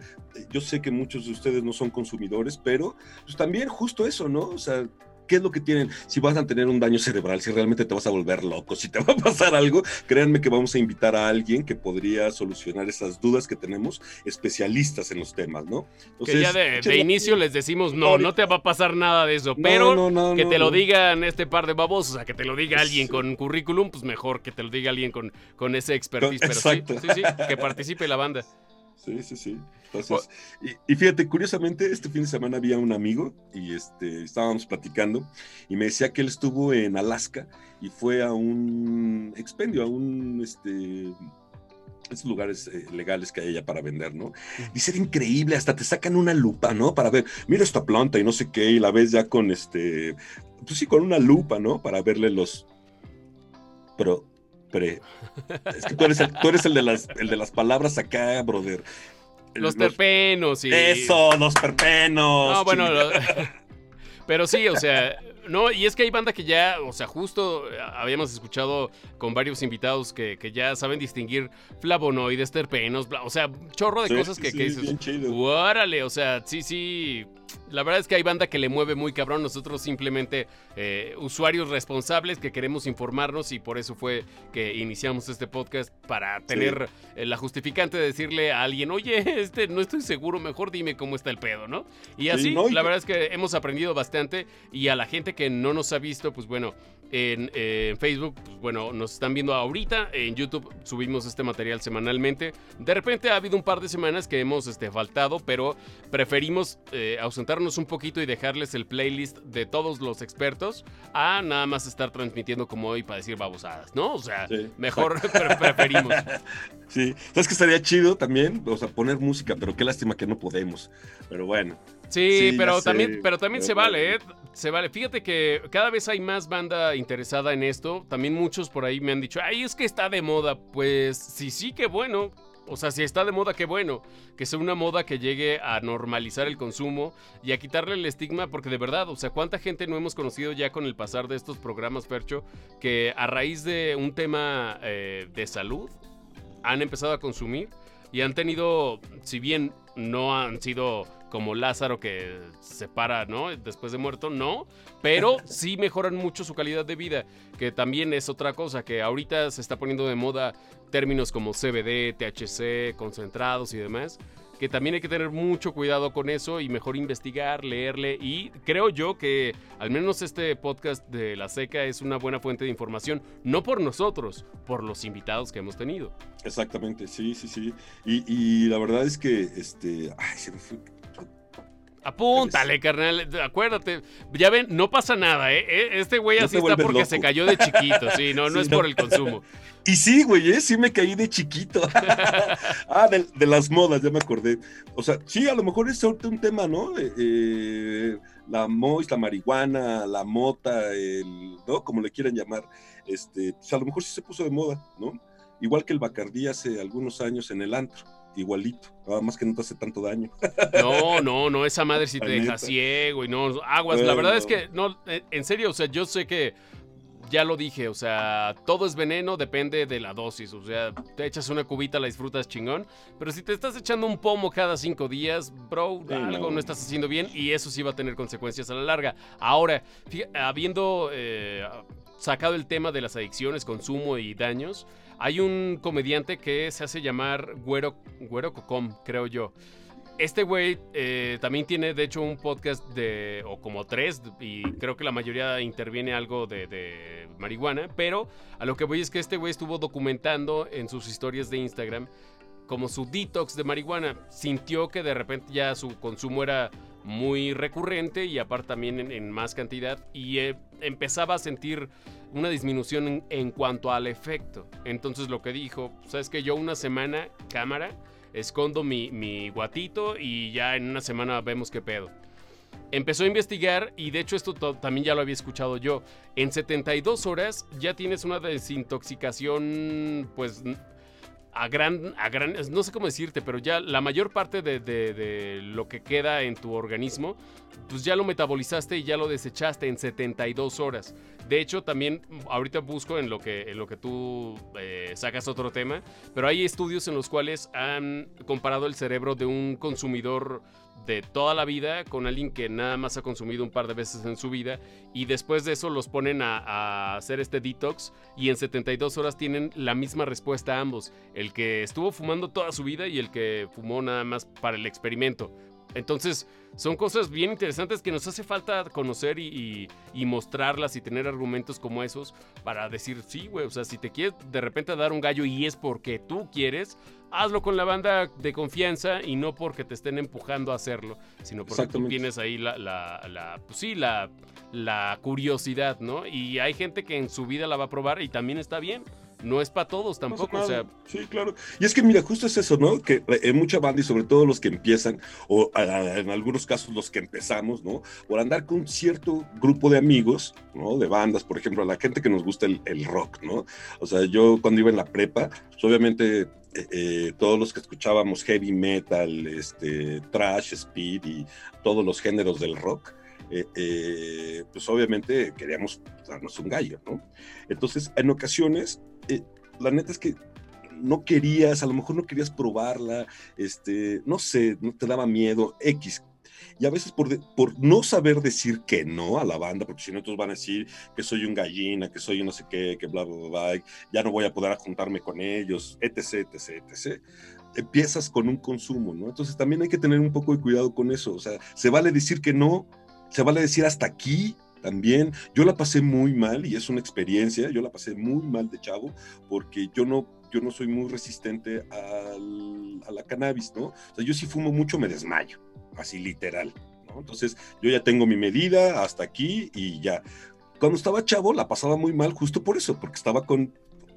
Yo sé que muchos de ustedes no son consumidores, pero pues también justo eso, ¿no? O sea, ¿Qué es lo que tienen? Si vas a tener un daño cerebral, si realmente te vas a volver loco, si te va a pasar algo, créanme que vamos a invitar a alguien que podría solucionar esas dudas que tenemos, especialistas en los temas, ¿no? que ya de, inicio les decimos, no, no te va a pasar nada de eso, pero que te lo digan este par de babosos, o sea, que te lo diga alguien con currículum, pues mejor que te lo diga alguien con, con ese expertise, pero sí, sí, sí, que participe la banda. Sí, sí, sí. Entonces, y, fíjate, curiosamente, este fin de semana había un amigo y este, estábamos platicando y me decía que él estuvo en Alaska y fue a un expendio, a un, este, esos lugares eh, legales que hay allá para vender, ¿no? Dice, era increíble, hasta te sacan una lupa, ¿no? Para ver, mira esta planta y no sé qué, y la ves ya con este, pues sí, con una lupa, ¿no? Para verle los, es que tú eres el, tú eres el, de, las, el de las palabras acá, brother. Los, terpenos y. Eso, los terpenos. No, bueno. pero sí, o sea. No, y es que hay banda que ya, o sea, justo habíamos escuchado con varios invitados que, ya saben distinguir flavonoides, terpenos, o sea, chorro de cosas que, que dices. Órale, o sea, sí, sí la verdad es que hay banda que le mueve muy cabrón. Nosotros simplemente eh, usuarios responsables que queremos informarnos y por eso fue que iniciamos este podcast para tener eh, la justificante de decirle a alguien, oye, este no estoy seguro, mejor dime cómo está el pedo, ¿no? Y así, la verdad es que hemos aprendido bastante y a la gente que no nos ha visto, pues bueno, eh, en, Facebook, pues bueno, nos están viendo ahorita. En YouTube subimos este material semanalmente. De repente ha habido un par de semanas que hemos este, faltado, pero preferimos eh, ausentarnos un poquito y dejarles el playlist de todos los expertos a nada más estar transmitiendo como hoy para decir babosadas, ¿no? O sea, mejor preferimos. Sí, sabes que estaría chido también, o sea, poner música, pero qué lástima que no podemos. Pero bueno. Sí, pero, también, pero también se vale, ¿eh? Se vale. Fíjate que cada vez hay más banda interesada en esto. También muchos por ahí me han dicho, ay, es que está de moda. Pues sí, sí, qué bueno. O sea, si está de moda, qué bueno. Que sea una moda que llegue a normalizar el consumo y a quitarle el estigma, porque de verdad, o sea, ¿cuánta gente no hemos conocido ya con el pasar de estos programas, Percho, que a raíz de un tema eh, de salud han empezado a consumir y han tenido, si bien no han sido como Lázaro que se para, ¿no? Después de muerto, no, pero sí mejoran mucho su calidad de vida, que también es otra cosa, que ahorita se está poniendo de moda términos como CBD, THC, concentrados y demás, que también hay que tener mucho cuidado con eso y mejor investigar, leerle y creo yo que al menos este podcast de La Seca es una buena fuente de información, no por nosotros, por los invitados que hemos tenido. Exactamente, sí, sí, sí. Y, la verdad es que, este, ay, se me fue, Apúntale, carnal. Acuérdate. Ya ven, no pasa nada, ¿eh? E, este güey así está porque se cayó de chiquito. Sí, no, no es por el consumo. Y sí, güey, ¿eh? sí me caí de chiquito. ah, de, las modas, ya me acordé. O sea, sí, a lo mejor es un tema, ¿no? Eh, la mois, la marihuana, la mota, el, ¿no? Como le quieran llamar. Este, pues a lo mejor sí se puso de moda, ¿no? Igual que el Bacardí hace algunos años en el antro igualito, nada más que no te hace tanto daño. No, no, no, esa madre si te deja ciego y no, aguas, la verdad es que, no, eh, en serio, o sea, yo sé que, ya lo dije, o sea, todo es veneno, depende de la dosis, o sea, te echas una cubita, la disfrutas chingón, pero si te estás echando un pomo cada cinco días, bro, algo no. estás haciendo bien y eso sí va a tener consecuencias a la larga. Ahora, habiendo eh, sacado el tema de las adicciones, consumo y daños, hay un comediante que se hace llamar Güero, Güero Cocom, creo yo. Este güey eh, también tiene, de hecho, un podcast de, o como tres, y creo que la mayoría interviene algo de, marihuana, pero a lo que voy es que este güey estuvo documentando en sus historias de Instagram como su detox de marihuana. Sintió que de repente ya su consumo era muy recurrente y aparte también en, más cantidad y eh, empezaba a sentir una disminución en, cuanto al efecto. Entonces lo que dijo, sabes que yo una semana cámara, escondo mi, mi guatito y ya en una semana vemos qué pedo. Empezó a investigar y de hecho esto también ya lo había escuchado yo. En 72 horas ya tienes una desintoxicación pues a gran, a gran, no sé cómo decirte, pero ya la mayor parte de, lo que queda en tu organismo, pues ya lo metabolizaste y ya lo desechaste en 72 horas. De hecho, también ahorita busco en lo que, en lo que tú eh, sacas otro tema, pero hay estudios en los cuales han comparado el cerebro de un consumidor de toda la vida con alguien que nada más ha consumido un par de veces en su vida y después de eso los ponen a, hacer este detox y en 72 horas tienen la misma respuesta a ambos, el que estuvo fumando toda su vida y el que fumó nada más para el experimento. Entonces, son cosas bien interesantes que nos hace falta conocer y, mostrarlas y tener argumentos como esos para decir, sí, güey, o sea, si te quieres de repente dar un gallo y es porque tú quieres, hazlo con la banda de confianza y no porque te estén empujando a hacerlo, sino porque tú tienes ahí la, la, pues sí, la, la curiosidad, ¿no? Y hay gente que en su vida la va a probar y también está bien no es para todos tampoco. o sea... Sí, claro. Y es que mira, justo es eso, ¿no? Que en mucha banda y sobre todo los que empiezan, o en algunos casos los que empezamos, ¿no? Por andar con cierto grupo de amigos, ¿no? De bandas, por ejemplo, a la gente que nos gusta el, rock, ¿no? O sea, yo cuando iba en la prepa, pues obviamente eh, eh, todos los que escuchábamos heavy metal, este, trash, speed y todos los géneros del rock, eh, pues obviamente queríamos darnos un gallo, ¿no? Entonces, en ocasiones eh, la neta es que no querías, a lo mejor no querías probarla, este, no sé, no te daba miedo, X. Y a veces por, por no saber decir que no a la banda, porque si no, otros van a decir que soy un gallina, que soy un no sé qué, que bla, bla, bla, ya no voy a poder juntarme con ellos, etc, etc, etc. Empiezas con un consumo, ¿no? Entonces también hay que tener un poco de cuidado con eso. O sea, se vale decir que no, se vale decir hasta aquí, también. Yo la pasé muy mal y es una experiencia, yo la pasé muy mal de chavo porque yo no, yo no soy muy resistente al, a la cannabis, ¿no? O sea, yo si fumo mucho me desmayo, así literal, ¿no? Entonces yo ya tengo mi medida hasta aquí y ya. Cuando estaba chavo la pasaba muy mal justo por eso, porque estaba con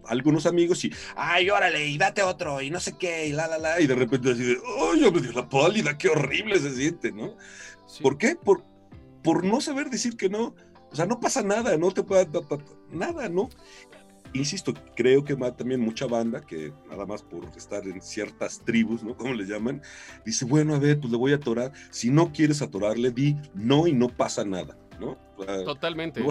algunos amigos y, ay, órale, y date otro, y no sé qué, y la, la, la, y de repente así de, oh, yo me dio la pálida, qué horrible se siente, ¿no? ¿Por qué? Por, por no saber decir que no. O sea, no pasa nada, no te puede nada, ¿no? Insisto, creo que también mucha banda que nada más por estar en ciertas tribus, ¿no? Como le llaman, dice, bueno, a ver, pues le voy a atorar. Si no quieres atorarle, di no y no pasa nada. ¿No? Totalmente.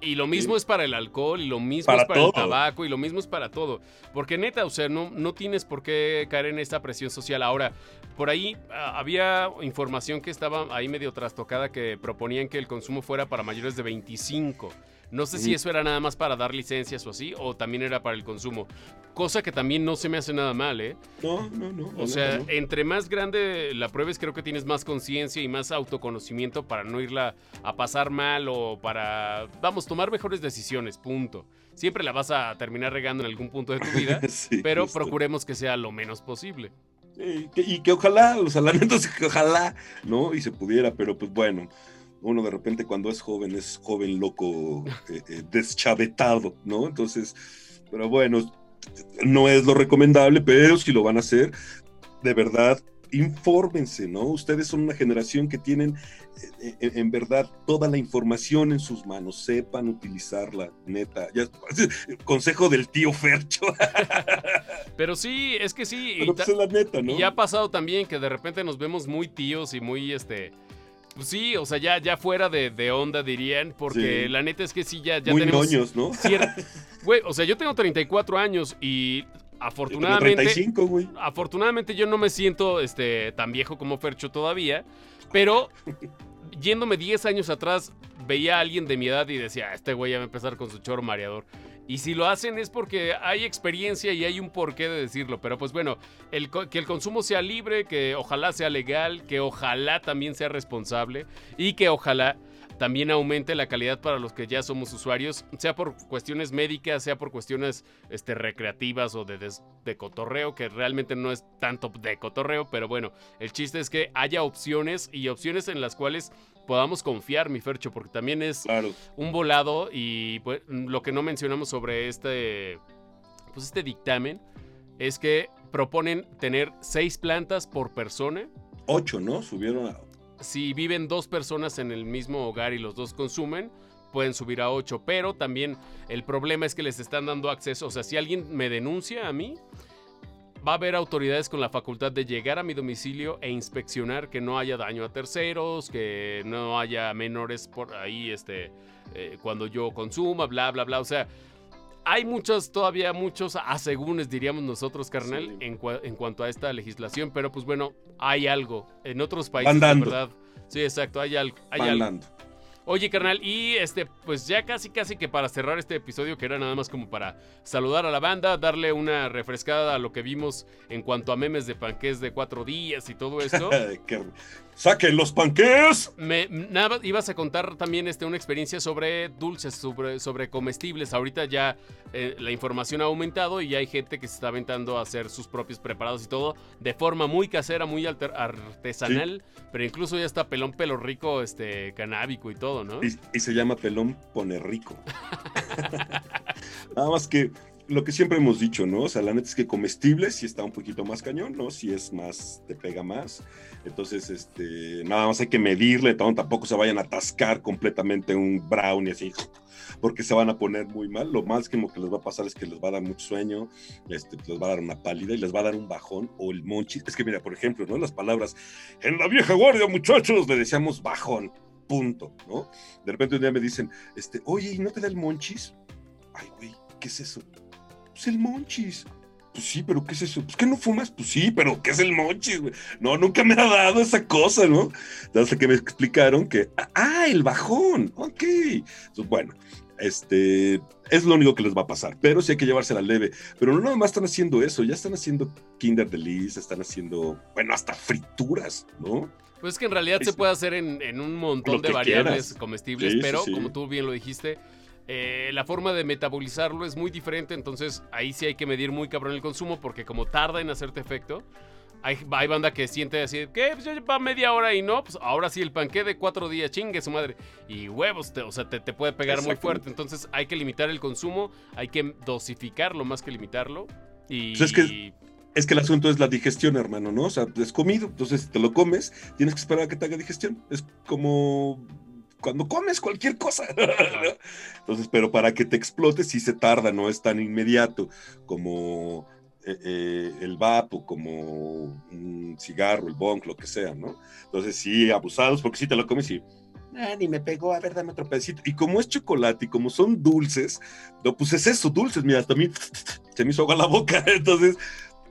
y lo mismo es para el alcohol, y lo mismo es para el tabaco, y lo mismo es para todo. Porque neta, o sea, no, no tienes por qué caer en esta presión social. Ahora, por ahí ah, había información que estaba ahí medio trastocada que proponían que el consumo fuera para mayores de 25. No sé si eso era nada más para dar licencias o así, o también era para el consumo. Cosa que también no se me hace nada mal, ¿eh? No, no, no. O sea, entre más grande la pruebes, creo que tienes más conciencia y más autoconocimiento para no irla a pasar mal o para, vamos, tomar mejores decisiones, punto. Siempre la vas a terminar regando en algún punto de tu vida, pero procuremos que sea lo menos posible. y que ojalá, sea, la que ojalá, ¿no? Y se pudiera, pero pues bueno uno de repente cuando es joven es joven loco, eh, eh, deschavetado, ¿no? Entonces, pero bueno, no es lo recomendable, pero si lo van a hacer, de verdad, infórmense, ¿no? Ustedes son una generación que tienen eh, en, verdad toda la información en sus manos, sepan utilizarla, neta. consejo del tío Fercho. Pero sí, es que sí. Pero pues es la neta, ¿no? Y ha pasado también que de repente nos vemos muy tíos y muy, este, pues sí, o sea, ya, ya fuera de, onda dirían, porque la neta es que sí, ya, ya Muy tenemos... ¿no? Güey, o sea, yo tengo 34 años y afortunadamente... 35, güey. Afortunadamente yo no me siento este, tan viejo como Fercho todavía, pero yéndome 10 años atrás, veía a alguien de mi edad y decía, este güey ya va a empezar con su choro mareador. Y si lo hacen es porque hay experiencia y hay un porqué de decirlo. Pero pues bueno, que el consumo sea libre, que ojalá sea legal, que ojalá también sea responsable y que ojalá también aumente la calidad para los que ya somos usuarios, sea por cuestiones médicas, sea por cuestiones este, recreativas o de, de, cotorreo, que realmente no es tanto de cotorreo, pero bueno, el chiste es que haya opciones y opciones en las cuales podamos confiar, mi Fercho, porque también es un volado y pues, lo que no mencionamos sobre este, pues este dictamen es que proponen tener seis plantas por persona. Ocho, ¿no? Subieron a si viven dos personas en el mismo hogar y los dos consumen, pueden subir a 8, pero también el problema es que les están dando acceso, o sea, si alguien me denuncia a mí, va a haber autoridades con la facultad de llegar a mi domicilio e inspeccionar que no haya daño a terceros, que no haya menores por ahí, este, eh, cuando yo consuma, bla, bla, bla, o sea, hay muchos, todavía muchos asegúnes, diríamos nosotros, carnal, en, cuanto a esta legislación, pero pues bueno, hay algo. En otros países, de verdad. Sí, exacto, hay algo. Hay algo. Oye, carnal, y este, pues ya casi, casi que para cerrar este episodio, que era nada más como para saludar a la banda, darle una refrescada a lo que vimos en cuanto a memes de panqués de cuatro días y todo esto. ¡Saquen los panqués! Me, nada, ibas a contar también este, una experiencia sobre dulces, sobre, sobre comestibles. Ahorita ya eh, la información ha aumentado y ya hay gente que se está aventando a hacer sus propios preparados y todo de forma muy casera, muy artesanal, pero incluso ya está pelón pelo rico, este, canábico y todo, ¿no? Y, se llama pelón pone rico. Nada más que lo que siempre hemos dicho, ¿no? O sea, la neta es que comestible sí está un poquito más cañón, ¿no? Si es más, te pega más. Entonces, este, nada más hay que medirle, tampoco se vayan a atascar completamente un brownie así, porque se van a poner muy mal. Lo más que, les va a pasar es que les va a dar mucho sueño, este, les va a dar una pálida y les va a dar un bajón o el monchis. Es que mira, por ejemplo, ¿no? Las palabras, en la vieja guardia, muchachos, le decíamos bajón, punto, ¿no? De repente un día me dicen, este, oye, ¿y no te da el monchis? Ay, güey, ¿qué es eso? Pues el monchis. Pues sí, pero ¿qué es eso? Pues que no fumas, pues sí, pero ¿qué es el güey? No, nunca me ha dado esa cosa, ¿no? Hasta que me explicaron que, ah, el bajón, ok. Entonces, bueno, este, es lo único que les va a pasar, pero sí hay que llevársela leve. Pero no nada más están haciendo eso, ya están haciendo Kinder Delice, están haciendo, bueno, hasta frituras, ¿no? Pues es que en realidad se puede hacer en, un montón de variables comestibles, pero como tú bien lo dijiste, eh, la forma de metabolizarlo es muy diferente, entonces ahí sí hay que medir muy cabrón el consumo porque como tarda en hacerte efecto, hay, hay banda que siente así, que pues ya va media hora y no, pues ahora sí el panque de cuatro días, chingue su madre. Y huevos, o sea, te, puede pegar muy fuerte, entonces hay que limitar el consumo, hay que dosificarlo más que limitarlo. Y... Pues es que es que el asunto es la digestión, hermano, ¿no? O sea, es comido, entonces si te lo comes, tienes que esperar a que te haga digestión. Es como cuando comes cualquier cosa. Entonces, pero para que te explote sí se tarda, no es tan inmediato como eh, eh, el vapo, como un cigarro, el bong, lo que sea, ¿no? Entonces sí, abusados, porque si te lo comes y... Ah, ni me pegó, a ver, dame otro pedacito. Y como es chocolate y como son dulces, no, pues es eso, dulces, mira, hasta a mí se me hizo agua la boca. Entonces,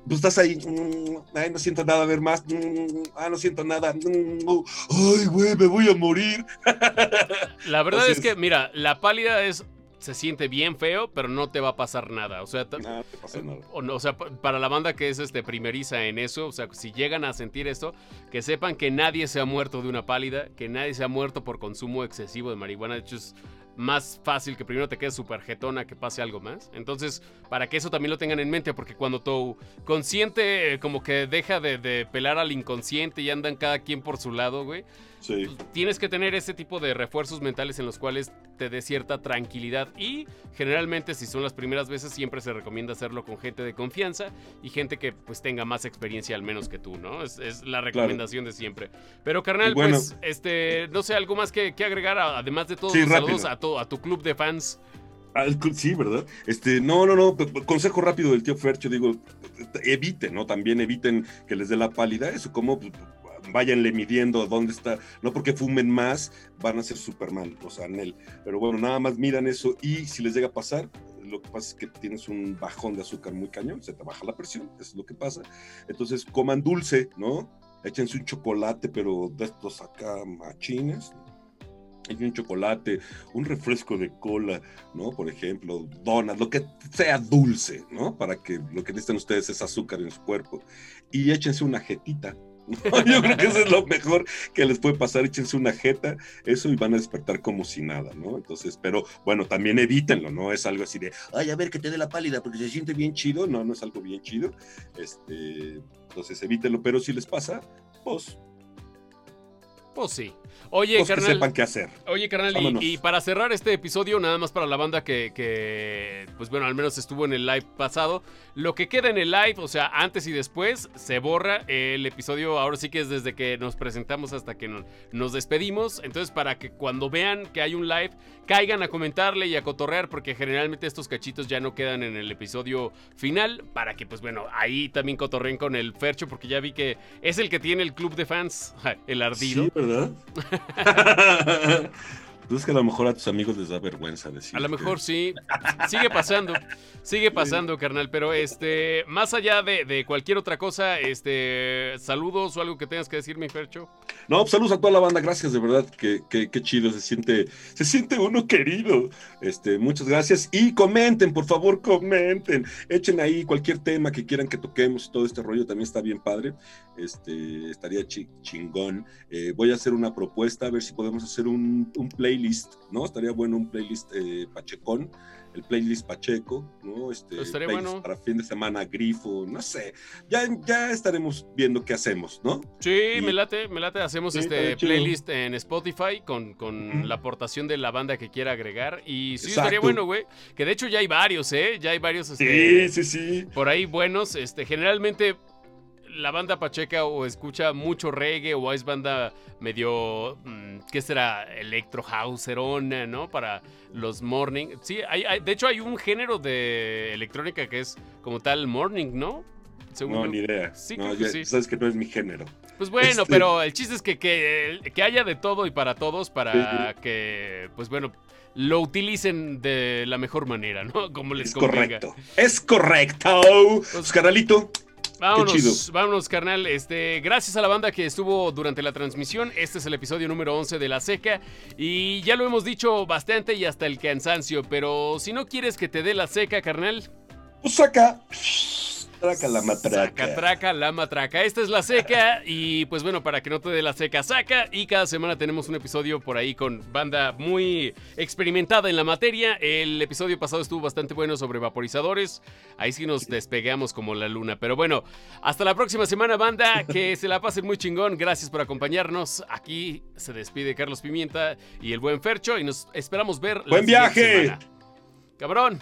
tú estás ahí, mm, ay, no siento nada, a ver más, mm, ah, no siento nada, mm, ay, güey, me voy a morir. La verdad es que, mira, la pálida es se siente bien feo, pero no te va a pasar nada. O sea, nada te pasa nada. O, sea, para la banda que es este primeriza en eso, o sea, si llegan a sentir esto, que sepan que nadie se ha muerto de una pálida, que nadie se ha muerto por consumo excesivo de marihuana. De hecho, es más fácil que primero te quedes súper jetona que pase algo más. Entonces, para que eso también lo tengan en mente, porque cuando tu consciente eh, como que deja de, de pelar al inconsciente y andan cada quien por su lado, güey, tienes que tener ese tipo de refuerzos mentales en los cuales te dé cierta tranquilidad y generalmente si son las primeras veces siempre se recomienda hacerlo con gente de confianza y gente que pues tenga más experiencia al menos que tú, ¿no? Es, la recomendación de siempre. Pero carnal, pues este, no sé, algo más que, agregar además de todos los saludos a, a tu club de fans. sí, ¿verdad? Este, no, no, no, consejo rápido del tío Fercho, digo, eviten, ¿no? También eviten que les dé la pálida, eso como váyanle midiendo dónde está, no porque fumen más, van a ser Superman, o sea, él. Pero bueno, nada más miran eso y si les llega a pasar, lo que pasa es que tienes un bajón de azúcar muy cañón, se te baja la presión, eso es lo que pasa. Entonces coman dulce, ¿no? Échense un chocolate, pero de estos acá machines, un chocolate, un refresco de cola, ¿no? Por ejemplo, donas, lo que sea dulce, ¿no? Para que lo que necesitan ustedes es azúcar en su cuerpo. Y échense una jetita, Yo creo que eso es lo mejor que les puede pasar. Échense una jeta, eso y van a despertar como si nada, ¿no? Entonces, pero bueno, también evítenlo, ¿no? Es algo así de, ay, a ver que te dé la pálida porque se siente bien chido. No, no es algo bien chido. Este, entonces evítenlo, pero si les pasa, pues pues sí. Oye, pues carnal. Que sepan qué hacer. Oye, carnal, y, para cerrar este episodio, nada más para la banda que, pues bueno, al menos estuvo en el live pasado. Lo que queda en el live, o sea, antes y después, se borra. El episodio ahora sí que es desde que nos presentamos hasta que nos despedimos. Entonces, para que cuando vean que hay un live, caigan a comentarle y a cotorrear, porque generalmente estos cachitos ya no quedan en el episodio final. Para que, pues bueno, ahí también cotorren con el Fercho, porque ya vi que es el que tiene el club de fans, el ardido. ¿Verdad? Es que a lo mejor a tus amigos les da vergüenza decir. A lo mejor sí. Sigue pasando. Sigue pasando, carnal. Pero este, más allá de, cualquier otra cosa, este, saludos o algo que tengas que decir, mi Fercho. No, pues, saludos a toda la banda, gracias, de verdad. Qué, qué, chido, se siente, se siente uno querido. Este, muchas gracias. Y comenten, por favor, comenten. Echen ahí cualquier tema que quieran que toquemos. Todo este rollo también está bien padre. Este, estaría chingón. Eh, voy a hacer una propuesta, a ver si podemos hacer un, un play playlist, ¿no? Estaría bueno un playlist eh, Pachecón, el playlist Pacheco, ¿no? Este, pues Estaría bueno. Para fin de semana, grifo, no sé. Ya, ya estaremos viendo qué hacemos, ¿no? Sí, me late, me late. Hacemos este playlist en Spotify con, con la aportación de la banda que quiera agregar. Y sí, estaría bueno, güey. Que de hecho ya hay varios, ¿eh? Ya hay varios. Este, sí, sí, sí. Por ahí buenos. Este, generalmente la banda Pacheca o escucha mucho reggae o es banda medio, mm, ¿qué será? Electro Houserona, ¿no? Para los morning. Sí, hay, de hecho hay un género de electrónica que es como tal morning, ¿no? no, ni idea. Sí, Sabes que no es mi género. Pues bueno, este pero el chiste es que, que, haya de todo y para todos para que, pues bueno, lo utilicen de la mejor manera, ¿no? Como les es correcto. Es correcto. Pues, carnalito, Vámonos, vámonos, carnal. Este, gracias a la banda que estuvo durante la transmisión. Este es el episodio número 11 de La Seca. Y ya lo hemos dicho bastante y hasta el cansancio. Pero si no quieres que te dé la seca, carnal. Pues saca. Traca la matraca. Saca, traca la matraca. Esta es la seca. Y pues bueno, para que no te dé la seca, saca. Y cada semana tenemos un episodio por ahí con banda muy experimentada en la materia. El episodio pasado estuvo bastante bueno sobre vaporizadores. Ahí sí nos despegamos como la luna. Pero bueno, hasta la próxima semana, banda. Que se la pasen muy chingón. Gracias por acompañarnos. Aquí se despide Carlos Pimienta y el buen Fercho. Y nos esperamos ver. ¡Buen viaje! Cabrón.